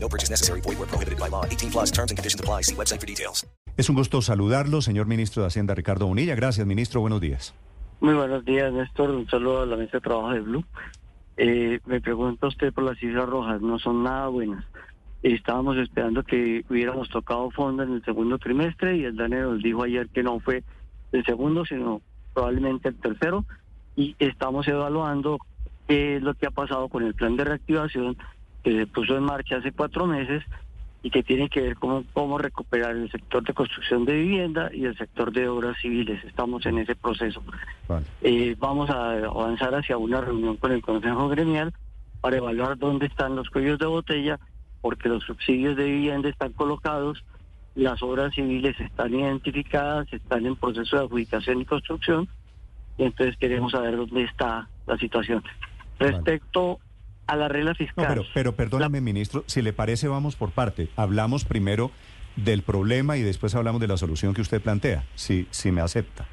No purchase necessary. Void where prohibited by law. 18 plus terms and conditions apply. See website for details. Es un gusto saludarlo, señor ministro de Hacienda, Ricardo Bonilla. Gracias, ministro. Buenos días. Muy buenos días, Néstor. Un saludo a la mesa de trabajo de Blue. Eh, me pregunta usted por las cifras rojas. No son nada buenas. Estábamos esperando que hubiéramos tocado fondo en el segundo trimestre y el DANE nos dijo ayer que no fue el segundo, sino probablemente el tercero. Y estamos evaluando qué es lo que ha pasado con el plan de reactivación que se puso en marcha hace cuatro meses y que tiene que ver con cómo recuperar el sector de construcción de vivienda y el sector de obras civiles. Estamos en ese proceso. Vale. Eh, vamos a avanzar hacia una reunión con el Consejo Gremial para evaluar dónde están los cuellos de botella, porque los subsidios de vivienda están colocados, las obras civiles están identificadas, están en proceso de adjudicación y construcción, y entonces queremos saber dónde está la situación. Respecto a la regla No, fiscal. pero, pero perdóname, ministro, si le parece, vamos por parte. Hablamos primero del problema y después hablamos de la solución que usted plantea, si, si me acepta.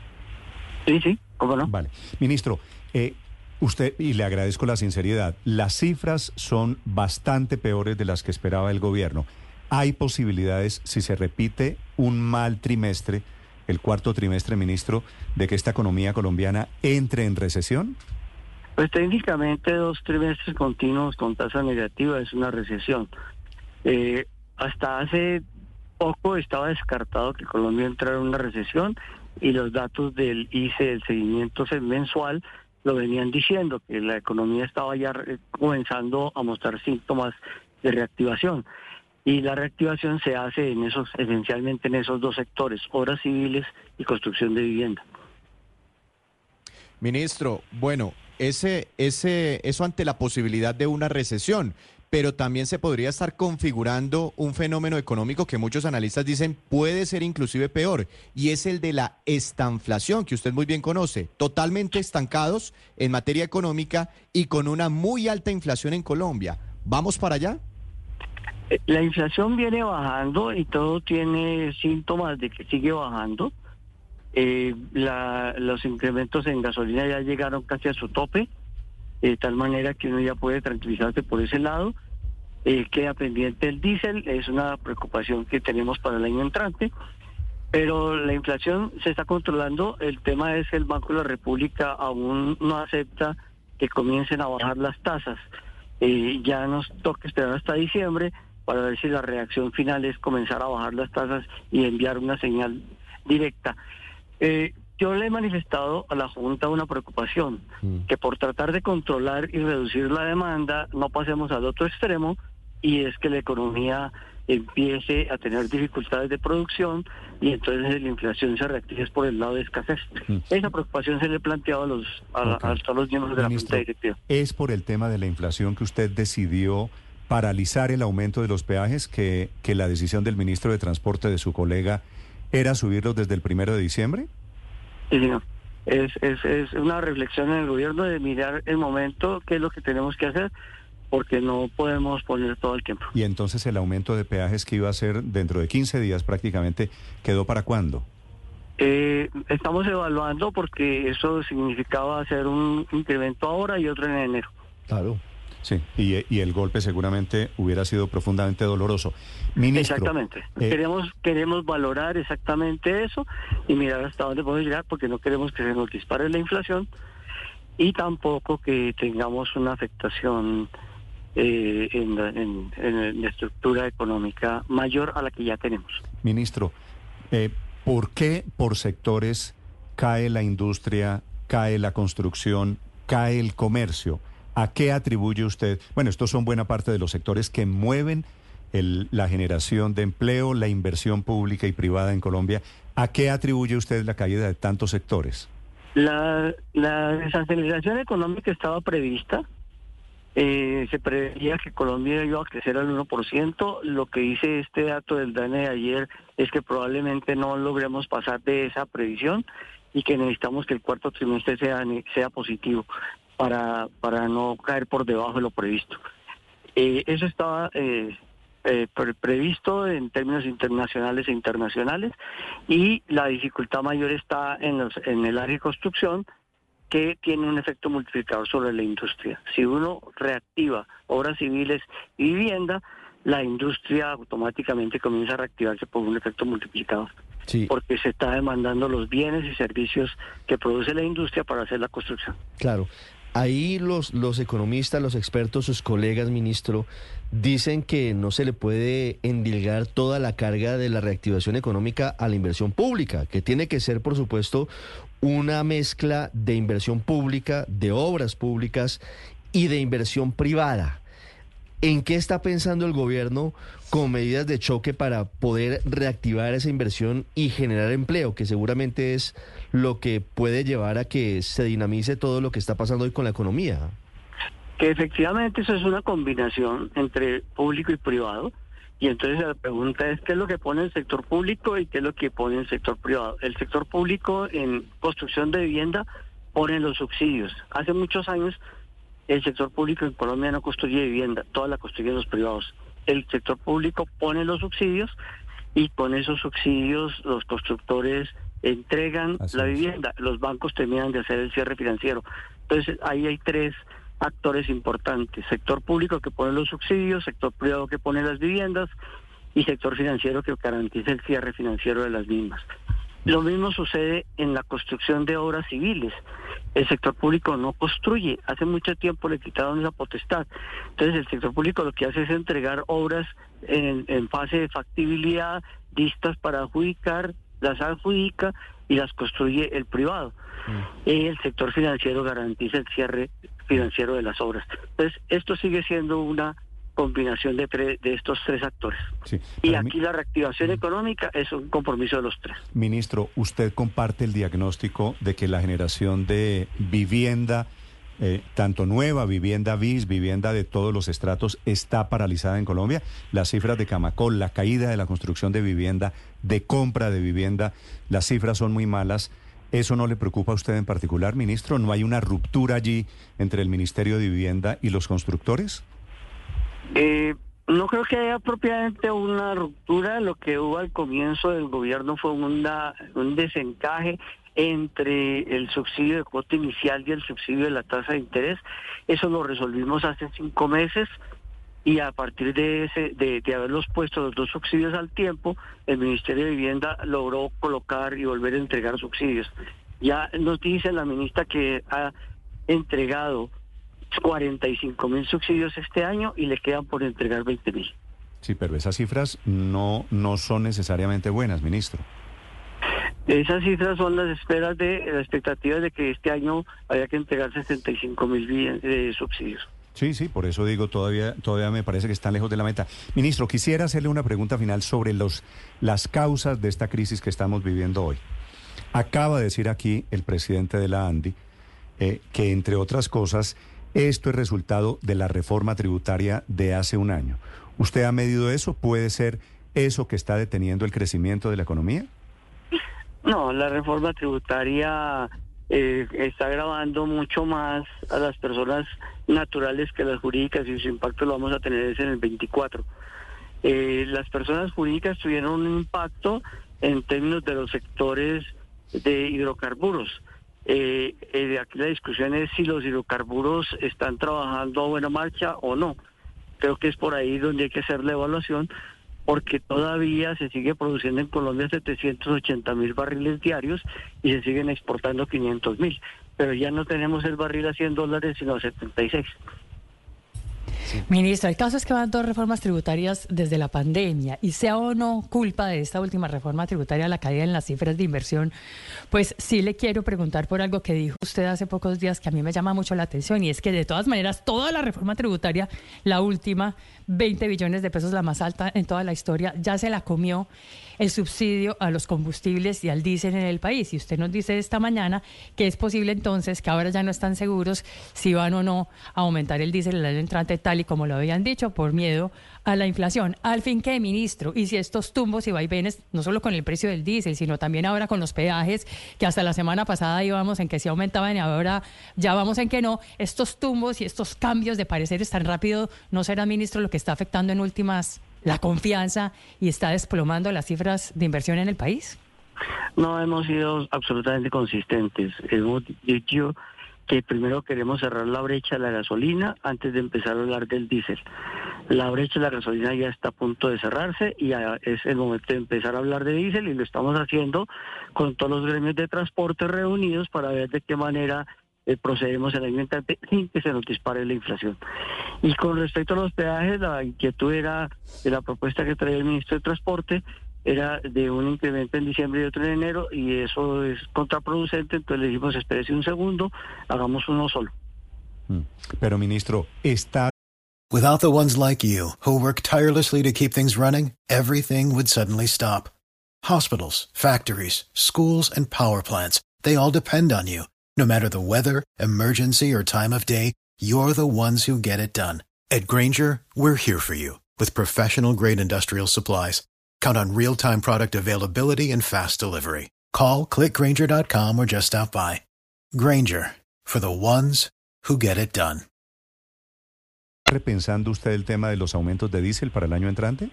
Sí, sí, ¿cómo no? Vale. Ministro, eh, usted, y le agradezco la sinceridad, las cifras son bastante peores de las que esperaba el gobierno. ¿Hay posibilidades, si se repite un mal trimestre, el cuarto trimestre, ministro, de que esta economía colombiana entre en recesión? Pues técnicamente dos trimestres continuos con tasa negativa es una recesión. Eh, hasta hace poco estaba descartado que Colombia entrara en una recesión y los datos del ICE, del seguimiento mensual, lo venían diciendo, que la economía estaba ya comenzando a mostrar síntomas de reactivación. Y la reactivación se hace en esos, esencialmente en esos dos sectores, obras civiles y construcción de vivienda. Ministro, bueno, ese, ese, eso ante la posibilidad de una recesión, pero también se podría estar configurando un fenómeno económico que muchos analistas dicen puede ser inclusive peor, y es el de la estanflación, que usted muy bien conoce, totalmente estancados en materia económica y con una muy alta inflación en Colombia. ¿Vamos para allá? Eh, La inflación viene bajando y todo tiene síntomas de que sigue bajando. Eh, la- los incrementos en gasolina ya llegaron casi a su tope, de tal manera que uno ya puede tranquilizarse por ese lado. Eh, queda pendiente el diésel, es una preocupación que tenemos para el año entrante, pero la inflación se está controlando. El tema es que el Banco de la República aún no acepta que comiencen a bajar las tasas. Eh, ya nos toca esperar hasta diciembre para ver si la reacción final es comenzar a bajar las tasas y enviar una señal directa. Eh, yo le he manifestado a la Junta una preocupación, que por tratar de controlar y reducir la demanda no pasemos al otro extremo y es que la economía empiece a tener dificultades de producción y entonces la inflación se reactive por el lado de escasez. Esa preocupación se le ha planteado a los a, Ok. a todos los miembros de la Junta Directiva. ¿Es por el tema de la inflación que usted decidió paralizar el aumento de los peajes, que, que la decisión del ministro de Transporte de su colega era subirlos desde el primero de diciembre? Sí, señor. Es, es, es una reflexión en el gobierno de mirar el momento, qué es lo que tenemos que hacer, porque no podemos poner todo el tiempo. Y entonces el aumento de peajes que iba a ser dentro de 15 días prácticamente, ¿quedó para cuándo? Eh, estamos evaluando porque eso significaba hacer un incremento ahora y otro en enero. Claro. Sí, y, y el golpe seguramente hubiera sido profundamente doloroso. Ministro, exactamente. eh, queremos queremos valorar exactamente eso y mirar hasta dónde podemos llegar porque no queremos que se nos dispare la inflación y tampoco que tengamos una afectación eh, en, la, en- en la estructura económica mayor a la que ya tenemos. Ministro, eh, ¿por qué por sectores cae la industria, cae la construcción, cae el comercio? ¿A qué atribuye usted? Bueno, estos son buena parte de los sectores que mueven el- la generación de empleo, la inversión pública y privada en Colombia. ¿A qué atribuye usted la caída de tantos sectores? La, la desaceleración económica estaba prevista eh, se preveía que Colombia iba a crecer al 1%. Lo que dice este dato del DANE de ayer es que probablemente no logremos pasar de esa previsión y que necesitamos que el cuarto trimestre sea, sea positivo para, para no caer por debajo de lo previsto. Eh, eso estaba eh, eh, previsto en términos internacionales e internacionales y la dificultad mayor está en, los, en el área de construcción que tiene un efecto multiplicador sobre la industria. Si uno reactiva obras civiles y vivienda, la industria automáticamente comienza a reactivarse por un efecto multiplicador. Porque se está demandando los bienes y servicios que produce la industria para hacer la construcción. Claro. Ahí los, los economistas, los expertos, sus colegas, ministro, dicen que no se le puede endilgar toda la carga de la reactivación económica a la inversión pública, que tiene que ser, por supuesto, una mezcla de inversión pública, de obras públicas y de inversión privada. ¿En qué está pensando el gobierno con medidas de choque para poder reactivar esa inversión y generar empleo, que seguramente es lo que puede llevar a que se dinamice todo lo que está pasando hoy con la economía? Que efectivamente eso es una combinación entre público y privado. Y entonces la pregunta es qué es lo que pone el sector público y qué es lo que pone el sector privado. El sector público en construcción de vivienda pone los subsidios. Hace muchos años el sector público en Colombia no construye vivienda, toda la construyen los privados. El sector público pone los subsidios y con esos subsidios los constructores entregan la vivienda, los bancos terminan de hacer el cierre financiero. Entonces ahí hay tres actores importantes, sector público que pone los subsidios, sector privado que pone las viviendas y sector financiero que garantiza el cierre financiero de las mismas. Lo mismo sucede en la construcción de obras civiles. El sector público no construye. Hace mucho tiempo le quitaron esa potestad. Entonces el sector público lo que hace es entregar obras en, fase de factibilidad, listas para adjudicar, las adjudica y las construye el privado. Mm. El sector financiero garantiza el cierre financiero de las obras. Entonces esto sigue siendo una combinación de, de estos tres actores. y aquí la reactivación económica es un compromiso de los tres. Ministro, ¿usted comparte el diagnóstico de que la generación de vivienda, eh, tanto nueva, vivienda bis, vivienda de todos los estratos, está paralizada en Colombia? Las cifras de Camacol, la caída de la construcción de vivienda, de compra de vivienda, las cifras son muy malas. ¿Eso no le preocupa a usted en particular, ministro? ¿No hay una ruptura allí entre el Ministerio de Vivienda y los constructores? Eh, no creo que haya propiamente una ruptura. Lo que hubo al comienzo del gobierno fue un desencaje entre el subsidio de cuota inicial y el subsidio de la tasa de interés. Eso lo resolvimos hace cinco meses y a partir de, ese, de, de haberlos puesto los dos subsidios al tiempo, el Ministerio de Vivienda logró colocar y volver a entregar subsidios. Ya nos dice la ministra que ha entregado 45 mil subsidios este año y le quedan por entregar 20 mil. Sí, pero esas cifras no, no son necesariamente buenas, ministro. Esas cifras son las esperas de las expectativas de que este año haya que entregar 65 mil de subsidios. Sí, sí, por eso digo, todavía, todavía me parece que están lejos de la meta. Ministro, quisiera hacerle una pregunta final sobre los, las causas de esta crisis que estamos viviendo hoy. Acaba de decir aquí el presidente de la ANDI eh, que, entre otras cosas, esto es resultado de la reforma tributaria de hace un año. ¿Usted ha medido eso? ¿Puede ser eso que está deteniendo el crecimiento de la economía? No, la reforma tributaria eh, está agravando mucho más a las personas naturales que las jurídicas y su impacto lo vamos a tener en el 24. Eh, las personas jurídicas tuvieron un impacto en términos de los sectores de hidrocarburos. Eh, eh, aquí la discusión es si los hidrocarburos están trabajando a buena marcha o no. Creo que es por ahí donde hay que hacer la evaluación, porque todavía se sigue produciendo en Colombia 780 mil barriles diarios y se siguen exportando 500 mil. Pero ya no tenemos el barril a 100 dólares, sino a 76. Ministro, el caso es que van dos reformas tributarias desde la pandemia y sea o no culpa de esta última reforma tributaria la caída en las cifras de inversión, pues sí le quiero preguntar por algo que dijo usted hace pocos días que a mí me llama mucho la atención y es que de todas maneras toda la reforma tributaria, la última, 20 billones de pesos, la más alta en toda la historia, ya se la comió el subsidio a los combustibles y al diésel en el país. Y usted nos dice esta mañana que es posible entonces que ahora ya no están seguros si van o no a aumentar el diésel el año entrante tal y como lo habían dicho por miedo a la inflación. Al fin que, ministro, y si estos tumbos y vaivenes, no solo con el precio del diésel, sino también ahora con los peajes, que hasta la semana pasada íbamos en que se aumentaban y ahora ya vamos en que no, estos tumbos y estos cambios de pareceres tan rápido, ¿no será, ministro, lo que está afectando en últimas la confianza y está desplomando las cifras de inversión en el país? No hemos sido absolutamente consistentes. Hemos dicho que primero queremos cerrar la brecha de la gasolina antes de empezar a hablar del diésel. La brecha de la gasolina ya está a punto de cerrarse y ya es el momento de empezar a hablar de diésel y lo estamos haciendo con todos los gremios de transporte reunidos para ver de qué manera eh, procedemos en el año entrante sin que se nos dispare la inflación. Y con respecto a los peajes, la inquietud era de la propuesta que traía el ministro de Transporte, era de un incremento en diciembre y otro en enero, y eso es contraproducente, entonces le dijimos, espérese un segundo, hagamos uno solo. Mm. Pero, ministro, está... Without the ones like you, who work tirelessly to keep things running, everything would suddenly stop. Hospitals, factories, schools, and power plants, they all depend on you. No matter the weather, emergency, or time of day, you're the ones who get it done. At Granger, we're here for you with professional grade industrial supplies. Count on real time product availability and fast delivery. Call clickgranger.com or just stop by. Granger for the ones who get it done. ¿Repensando usted el tema de los aumentos de diésel para el año entrante?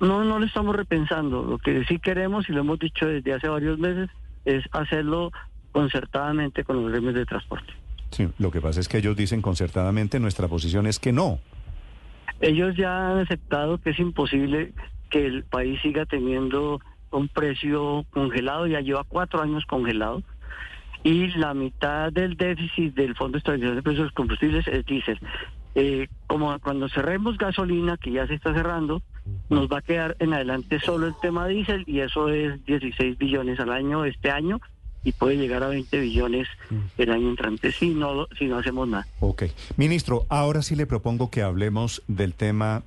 No, no lo estamos repensando. Lo que sí queremos, y lo hemos dicho desde hace varios meses, es hacerlo concertadamente con los gremios de transporte. Sí, lo que pasa es que ellos dicen concertadamente, nuestra posición es que no. Ellos ya han aceptado que es imposible que el país siga teniendo un precio congelado, ya lleva cuatro años congelado, y la mitad del déficit del Fondo de Estabilización de Precios de los Combustibles es diésel. Eh, como cuando cerremos gasolina, que ya se está cerrando, nos va a quedar en adelante solo el tema diésel y eso es 16 billones al año este año y puede llegar a 20 billones mm. el año entrante si no, si no hacemos nada. Ok. Ministro, ahora sí le propongo que hablemos del tema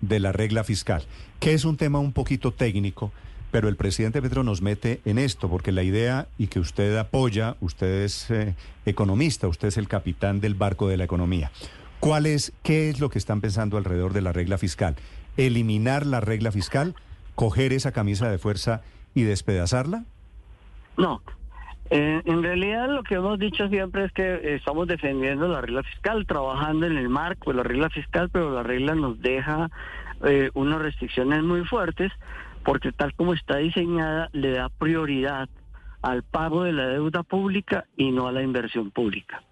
de la regla fiscal, que es un tema un poquito técnico, pero el presidente Petro nos mete en esto, porque la idea y que usted apoya, usted es eh, economista, usted es el capitán del barco de la economía. ¿Cuál es, qué es lo que están pensando alrededor de la regla fiscal? ¿Eliminar la regla fiscal? ¿Coger esa camisa de fuerza y despedazarla? No, eh, en realidad lo que hemos dicho siempre es que estamos defendiendo la regla fiscal, trabajando en el marco de la regla fiscal, pero la regla nos deja eh, unas restricciones muy fuertes porque tal como está diseñada le da prioridad al pago de la deuda pública y no a la inversión pública.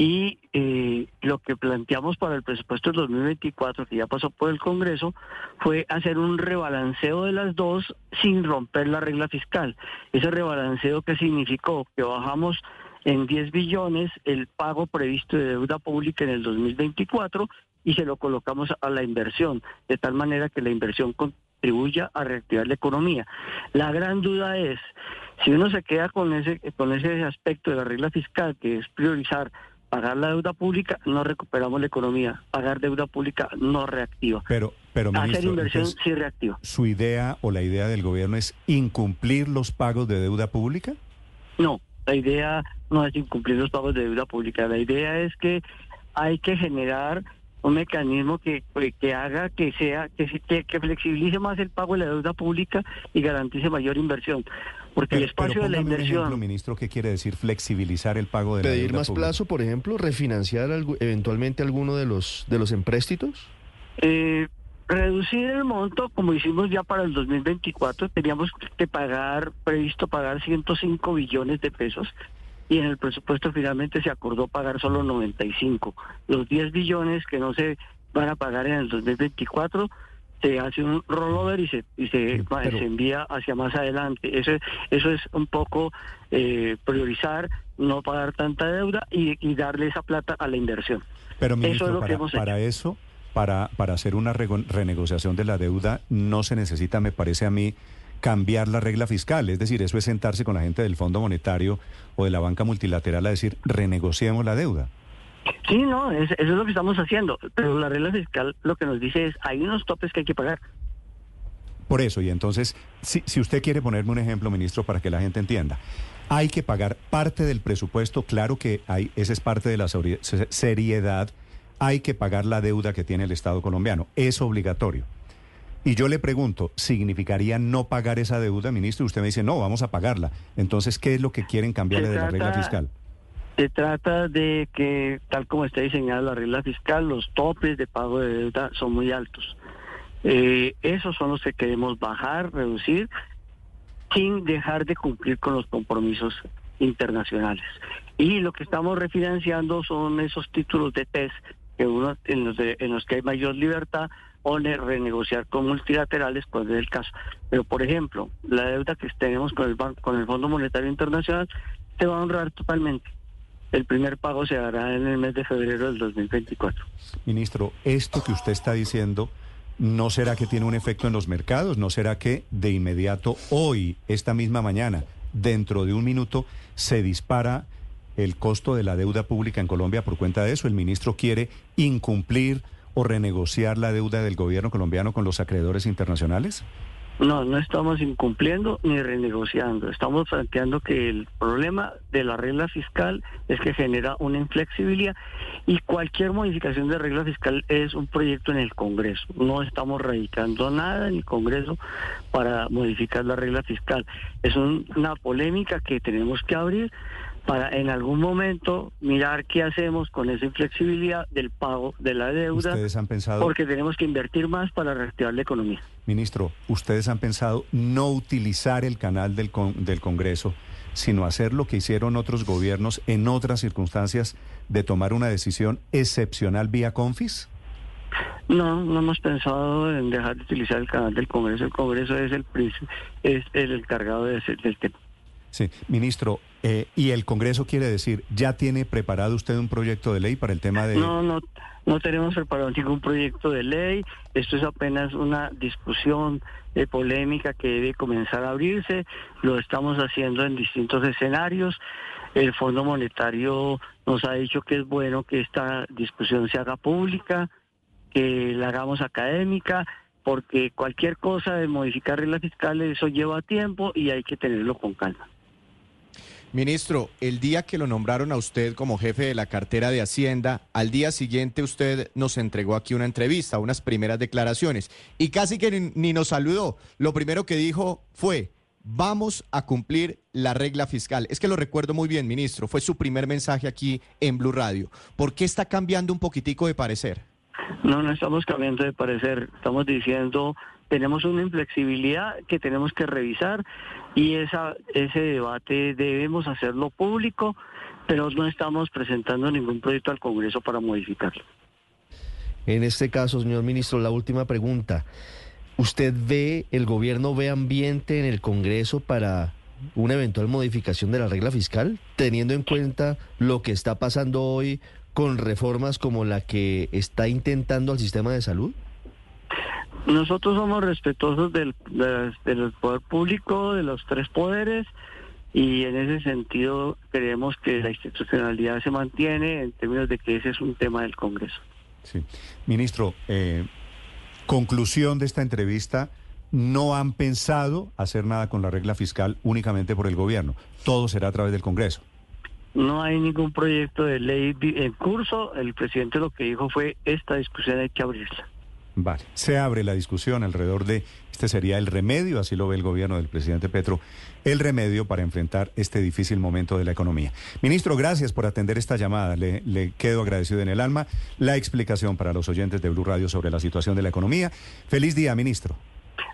Y eh, lo que planteamos para el presupuesto del 2024, que ya pasó por el Congreso, fue hacer un rebalanceo de las dos sin romper la regla fiscal. Ese rebalanceo que significó que bajamos en 10 billones el pago previsto de deuda pública en el 2024 y se lo colocamos a la inversión, de tal manera que la inversión contribuya a reactivar la economía. La gran duda es, si uno se queda con ese, con ese aspecto de la regla fiscal, que es priorizar pagar la deuda pública no recuperamos la economía, pagar deuda pública no reactiva. Pero, pero ministro, hacer inversión sí reactiva. ¿Su idea o la idea del gobierno es incumplir los pagos de deuda pública? No, la idea no es incumplir los pagos de deuda pública, la idea es que hay que generar un mecanismo que, que haga que sea que, que flexibilice más el pago de la deuda pública y garantice mayor inversión. Porque el espacio de la inversión. Un ejemplo, ministro, ¿qué quiere decir flexibilizar el pago de la ¿Pedir deuda más pública? plazo, por ejemplo? ¿Refinanciar algo- eventualmente alguno de los, de los empréstitos? Eh, reducir el monto, como hicimos ya para el 2024, teníamos que pagar, previsto pagar 105 billones de pesos y en el presupuesto finalmente se acordó pagar solo 95. Los 10 billones que no se van a pagar en el 2024 se hace un rollover y se y se, pero- se envía hacia más adelante. Eso, es- eso es un poco eh, priorizar, no pagar tanta deuda y, y darle esa plata a la inversión. Pero, Eso ministro, es lo que para, hemos para eso, para, para hacer una rego- renegociación de la deuda, no se necesita, me parece a mí, cambiar la regla fiscal. Es decir, eso es sentarse con la gente del Fondo Monetario o de la banca multilateral a decir, renegociemos la deuda. Sí, no, es- eso es lo que estamos haciendo. Pero la regla fiscal lo que nos dice es, hay unos topes que hay que pagar. Por eso, y entonces, si, si usted quiere ponerme un ejemplo, ministro, para que la gente entienda, hay que pagar parte del presupuesto, claro que hay, esa es parte de la seri- se- seriedad, hay que pagar la deuda que tiene el Estado colombiano, es obligatorio. Y yo le pregunto, ¿significaría no pagar esa deuda, ministro? Y usted me dice, no, vamos a pagarla. Entonces, ¿qué es lo que quieren cambiarle de la regla fiscal? Se trata de que, tal como está diseñada la regla fiscal, los topes de pago de deuda son muy altos. Eh, esos son los que queremos bajar, reducir, sin dejar de cumplir con los compromisos internacionales. Y lo que estamos refinanciando son esos títulos de TES que uno, en, los de- en los que hay mayor libertad o ne- renegociar con multilaterales cuando es el caso. Pero, por ejemplo, la deuda que tenemos con el, ban- con el Fondo Monetario Internacional se va a honrar totalmente. El primer pago se hará en el mes de febrero del 2024. Ministro, esto que usted está diciendo, ¿no será que tiene un efecto en los mercados? ¿No será que de inmediato hoy, esta misma mañana, dentro de un minuto, se dispara el costo de la deuda pública en Colombia por cuenta de eso? ¿El ministro quiere incumplir o renegociar la deuda del gobierno colombiano con los acreedores internacionales? No, no estamos incumpliendo ni renegociando. Estamos planteando que el problema de la regla fiscal es que genera una inflexibilidad y cualquier modificación de regla fiscal es un proyecto en el Congreso. No estamos radicando nada en el Congreso para modificar la regla fiscal. Es un- una polémica que tenemos que abrir para en algún momento mirar qué hacemos con esa inflexibilidad del pago de la deuda, ¿Ustedes han pensado, porque tenemos que invertir más para reactivar la economía. Ministro, ustedes han pensado no utilizar el canal del, con- del Congreso, sino hacer lo que hicieron otros gobiernos en otras circunstancias de tomar una decisión excepcional vía Confis? No, no hemos pensado en dejar de utilizar el canal del Congreso. El Congreso es el es el encargado de ese- del tema. Sí, ministro, eh, y el Congreso quiere decir, ¿ya tiene preparado usted un proyecto de ley para el tema de... No, no, no tenemos preparado ningún proyecto de ley. Esto es apenas una discusión eh, polémica que debe comenzar a abrirse. Lo estamos haciendo en distintos escenarios. El Fondo Monetario nos ha dicho que es bueno que esta discusión se haga pública, que la hagamos académica, porque cualquier cosa de modificar reglas fiscales, eso lleva tiempo y hay que tenerlo con calma. Ministro, el día que lo nombraron a usted como jefe de la cartera de Hacienda, al día siguiente usted nos entregó aquí una entrevista, unas primeras declaraciones, y casi que ni, nos saludó. Lo primero que dijo fue, vamos a cumplir la regla fiscal. Es que lo recuerdo muy bien, ministro, fue su primer mensaje aquí en Blue Radio. ¿Por qué está cambiando un poquitico de parecer? No, no estamos cambiando de parecer. Estamos diciendo, tenemos una inflexibilidad que tenemos que revisar y ese debate debemos hacerlo público, pero no estamos presentando ningún proyecto al Congreso para modificarlo. En este caso, señor ministro, la última pregunta. ¿Usted ve, el gobierno ve ambiente en el Congreso para una eventual modificación de la regla fiscal, teniendo en cuenta lo que está pasando hoy con reformas como la que está intentando al sistema de salud? Nosotros somos respetuosos del, de- del poder público, de los tres poderes, y en ese sentido creemos que la institucionalidad se mantiene en términos de que ese es un tema del Congreso. Sí. Ministro, eh, conclusión de esta entrevista, no han pensado hacer nada con la regla fiscal únicamente por el gobierno. Todo será a través del Congreso. No hay ningún proyecto de ley en curso. El presidente lo que dijo fue esta discusión hay que abrirla. Vale. Se abre la discusión alrededor de este sería el remedio, así lo ve el gobierno del presidente Petro, el remedio para enfrentar este difícil momento de la economía. Ministro, gracias por atender esta llamada. Le, le quedo agradecido en el alma la explicación para los oyentes de Blue Radio sobre la situación de la economía. Feliz día, ministro.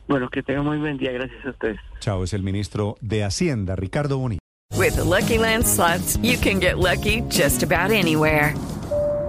Bueno, que tengan muy buen día. Gracias a ustedes. Chao, es el ministro de Hacienda, Ricardo Boni. With the Lucky Land slots, you can get lucky just about anywhere.